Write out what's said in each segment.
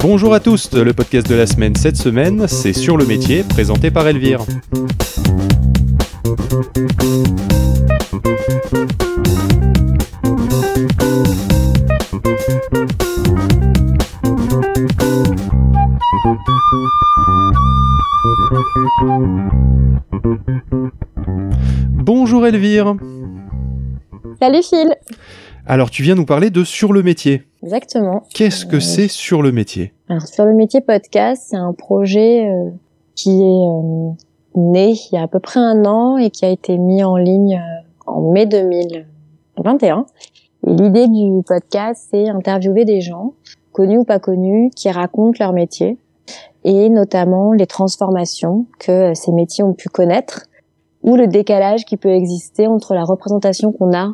Bonjour à tous, le podcast de la semaine cette semaine, c'est Sur le métier, présenté par Elvire. Bonjour Elvire. Salut Phil. Alors tu viens nous parler de Sur le métier. Exactement. Qu'est-ce que c'est Sur le métier Alors Sur le métier podcast, c'est un projet euh, qui est euh, né il y a à peu près un an et qui a été mis en ligne euh, en mai 2021. Et l'idée du podcast, c'est interviewer des gens, connus ou pas connus, qui racontent leur métier et notamment les transformations que ces métiers ont pu connaître ou le décalage qui peut exister entre la représentation qu'on a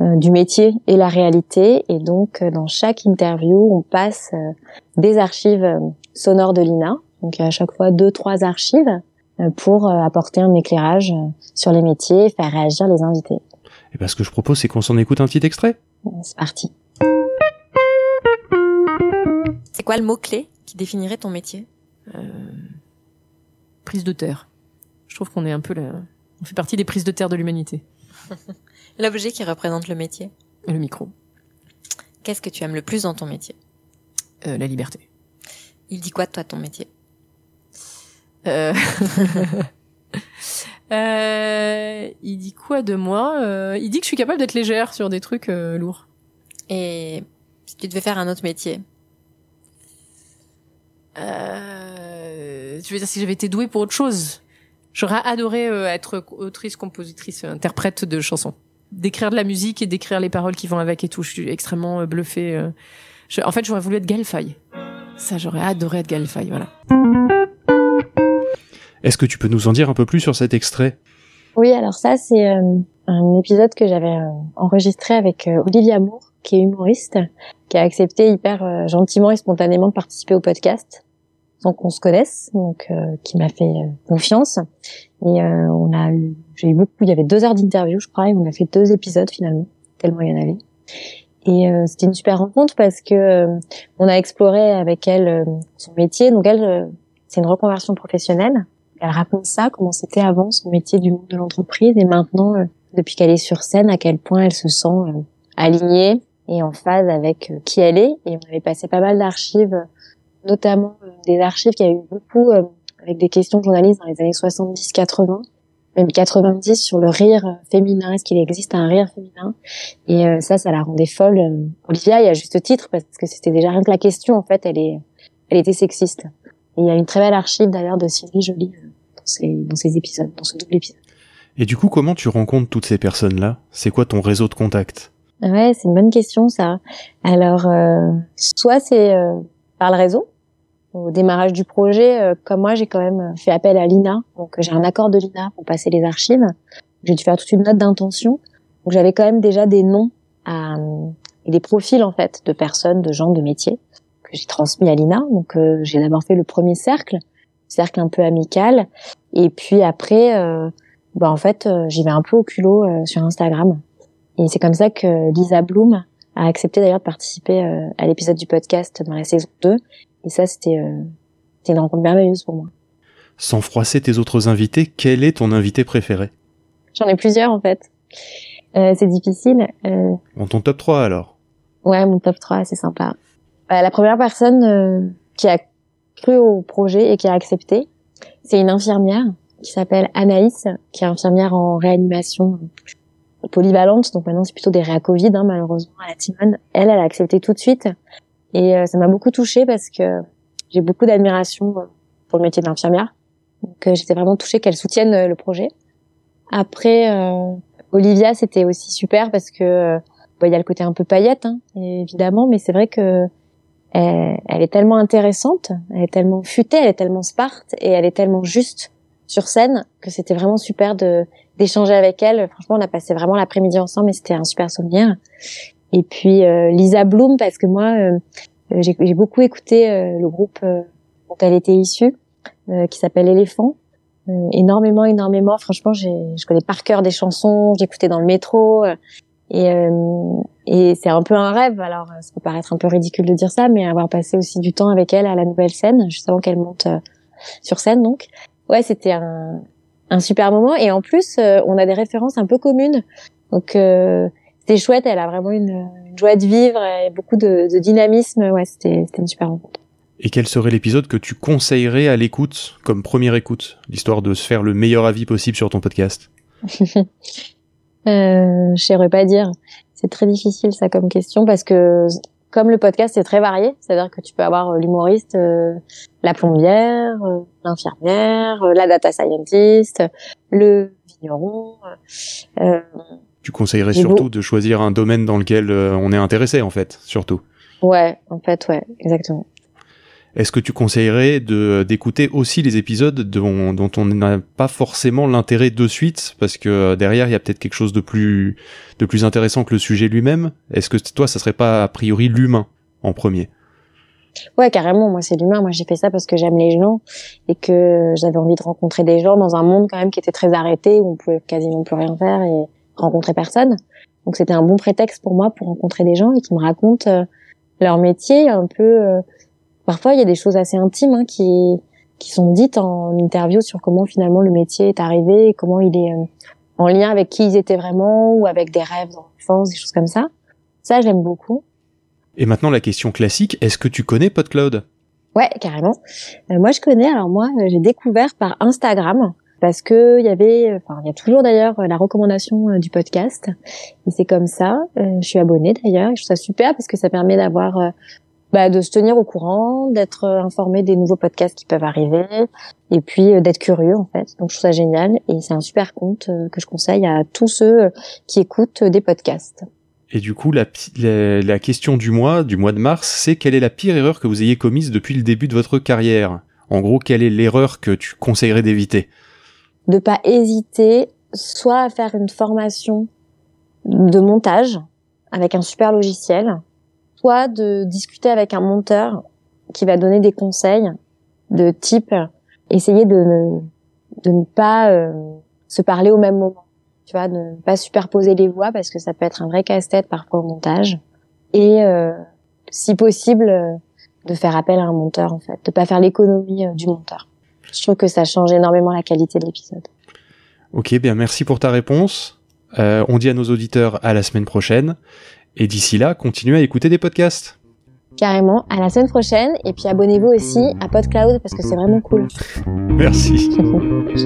euh, du métier et la réalité. Et donc, euh, dans chaque interview, on passe euh, des archives sonores de l'INA. Donc, à chaque fois deux, trois archives pour apporter un éclairage sur les métiers et faire réagir les invités. Et bien, ce que je propose, c'est qu'on s'en écoute un petit extrait. C'est parti. C'est quoi le mot-clé qui définirait ton métier? euh, Prise de terre. Je trouve qu'on est un peu là. On fait partie des prises de terre de l'humanité. L'objet qui représente le métier. Et le micro. Qu'est-ce que tu aimes le plus dans ton métier? Euh, La liberté. Il dit quoi de toi ton métier? Euh... euh... Il dit quoi de moi? Euh, Il dit que je suis capable d'être légère sur des trucs euh, lourds. Et si tu devais faire un autre métier? Euh... Tu veux dire si j'avais été douée pour autre chose J'aurais adoré être autrice, compositrice, interprète de chansons d'écrire de la musique et d'écrire les paroles qui vont avec et tout. Je suis extrêmement euh, bluffée. Euh. en fait, j'aurais voulu être Galfay. Ça, j'aurais adoré être Galfay, voilà. Est-ce que tu peux nous en dire un peu plus sur cet extrait? Oui, alors ça, c'est euh, un épisode que j'avais enregistré avec Olivia Moore, qui est humoriste, qui a accepté hyper gentiment et spontanément de participer au podcast sans qu'on se connaisse, donc euh, qui m'a fait euh, confiance. Et euh, on a eu, j'ai eu beaucoup, il y avait deux heures d'interview, je crois, et on a fait deux épisodes finalement, tellement il y en avait. Et c'était une super rencontre parce que on a exploré avec elle son métier. Donc elle, c'est une reconversion professionnelle. Elle raconte ça, comment c'était avant son métier du monde de l'entreprise, et maintenant, depuis qu'elle est sur scène, à quel point elle se sent alignée et en phase avec qui elle est. Et on avait passé pas mal d'archives notamment euh, des archives qui a eu beaucoup euh, avec des questions de journalistes dans les années 70-80, même 90 sur le rire féminin, est-ce qu'il existe un rire féminin? Et euh, ça, ça la rendait folle. Olivia, il y a juste titre parce que c'était déjà rien que la question, en fait, elle est, elle était sexiste. Et il y a une très belle archive d'ailleurs de Sylvie Joly dans ces, dans ces épisodes, dans ce double épisode. Et du coup, comment tu rencontres toutes ces personnes-là? C'est quoi ton réseau de contacts? Ouais, c'est une bonne question ça. Alors, euh, soit c'est par le réseau. Au démarrage du projet, euh, comme moi, j'ai quand même fait appel à l'INA. Donc, j'ai un accord de l'INA pour passer les archives. J'ai dû faire toute une note d'intention. Donc, j'avais quand même déjà des noms à, et des profils, en fait, de personnes, de gens, de métiers que j'ai transmis à l'INA. Donc, euh, j'ai d'abord fait le premier cercle, cercle un peu amical. Et puis après, euh, bah, en fait, j'y vais un peu au culot sur Instagram. Et c'est comme ça que Lisa Bloom a accepté d'ailleurs de participer euh, à l'épisode du podcast dans la saison 2. Et ça, c'était euh, une rencontre merveilleuse pour moi. Sans froisser tes autres invités, quel est ton invité préféré? J'en ai plusieurs en fait. Euh, c'est difficile. Euh... En ton top 3 alors Ouais, mon top 3, c'est sympa. Euh, la première personne qui a cru au projet et qui a accepté, c'est une infirmière qui s'appelle Anaïs, qui est infirmière en réanimation polyvalente, donc maintenant c'est plutôt des réa Covid, hein, malheureusement, à la Timone. Elle, elle a accepté tout de suite. Et euh, ça m'a beaucoup touchée parce que j'ai beaucoup d'admiration euh, pour le métier d'infirmière. Donc euh, j'étais vraiment touchée qu'elle soutienne le projet. Après, Olivia, c'était aussi super parce que bah, il y a le côté un peu paillette, hein, évidemment, mais c'est vrai que elle, elle, est tellement intéressante, elle est tellement futée, elle est tellement sparte et elle est tellement juste sur scène que c'était vraiment super de d'échanger avec elle. Franchement, on a passé vraiment l'après-midi ensemble et c'était un super souvenir. Et puis euh, Lisa Bloom parce que moi euh, j'ai beaucoup écouté euh, le groupe dont elle était issue euh, qui s'appelle Éléphant. Euh, énormément, énormément. Franchement, je connais par cœur des chansons. J'écoutais dans le métro. euh, et, euh, et c'est un peu un rêve. Alors, euh, ça peut paraître un peu ridicule de dire ça, mais avoir passé aussi du temps avec elle à la nouvelle scène, juste avant qu'elle monte euh, sur scène, donc. Ouais, c'était un, un super moment. Et en plus, euh, on a des références un peu communes. Donc, euh, c'était chouette. Elle a vraiment une, une joie de vivre et beaucoup de, de dynamisme. Ouais, c'était, c'était une super rencontre. Et quel serait l'épisode que tu conseillerais à l'écoute, comme première écoute, l'histoire de se faire le meilleur avis possible sur ton podcast? Euh, je saurais pas dire. C'est très difficile ça comme question parce que comme le podcast est très varié, c'est-à-dire que tu peux avoir euh, l'humoriste, euh, la plombière, euh, l'infirmière, euh, la data scientist, le vigneron. euh, Tu conseillerais surtout de choisir un domaine dans lequel on est intéressé, en fait, surtout. ouais, en fait, ouais, exactement. Est-ce que tu conseillerais de d'écouter aussi les épisodes dont, dont on n'a pas forcément l'intérêt de suite parce que euh, derrière il y a peut-être quelque chose de plus de plus intéressant que le sujet lui-même? Est-ce que toi ça serait pas a priori l'humain en premier? Ouais, carrément. Moi, c'est l'humain. Moi, j'ai fait ça parce que j'aime les gens et que j'avais envie de rencontrer des gens dans un monde quand même qui était très arrêté où on pouvait quasiment plus rien faire et rencontrer personne. Donc, c'était un bon prétexte pour moi pour rencontrer des gens et qui me racontent euh, leur métier un peu. Parfois, il y a des choses assez intimes hein, qui qui sont dites en interview sur comment finalement le métier est arrivé et comment il est euh, en lien avec qui ils étaient vraiment ou avec des rêves d'enfance, des choses comme ça. Ça, j'aime beaucoup. Et maintenant la question classique, est-ce que tu connais PodCloud? Ouais, carrément. Euh, moi, je connais. Alors moi, euh, j'ai découvert par Instagram parce que il y avait, enfin, il y a toujours d'ailleurs la recommandation du podcast. Et c'est comme ça. Euh, je suis abonnée d'ailleurs. Je trouve ça super parce que ça permet d'avoir, bah, de se tenir au courant, d'être euh, informé des nouveaux podcasts qui peuvent arriver, et puis euh, d'être curieux en fait. Donc je trouve ça génial. Et c'est un super compte euh, que je conseille à tous ceux qui écoutent des podcasts. Et du coup la, la la question du mois, du mois de mars, c'est quelle est la pire erreur que vous ayez commise depuis le début de votre carrière? En gros, quelle est l'erreur que tu conseillerais d'éviter? De pas hésiter soit à faire une formation de montage avec un super logiciel, soit de discuter avec un monteur qui va donner des conseils de type essayer de ne, de ne pas euh, se parler au même moment, tu vois, ne pas superposer les voix parce que ça peut être un vrai casse-tête parfois au montage et euh, si possible euh, de faire appel à un monteur en fait, de pas faire l'économie du monteur. Je trouve que ça change énormément la qualité de l'épisode. Ok, bien merci pour ta réponse. On dit à nos auditeurs à la semaine prochaine. Et d'ici là, continuez à écouter des podcasts. Carrément, à la semaine prochaine. Et puis abonnez-vous aussi à PodCloud parce que c'est vraiment cool. Merci. Je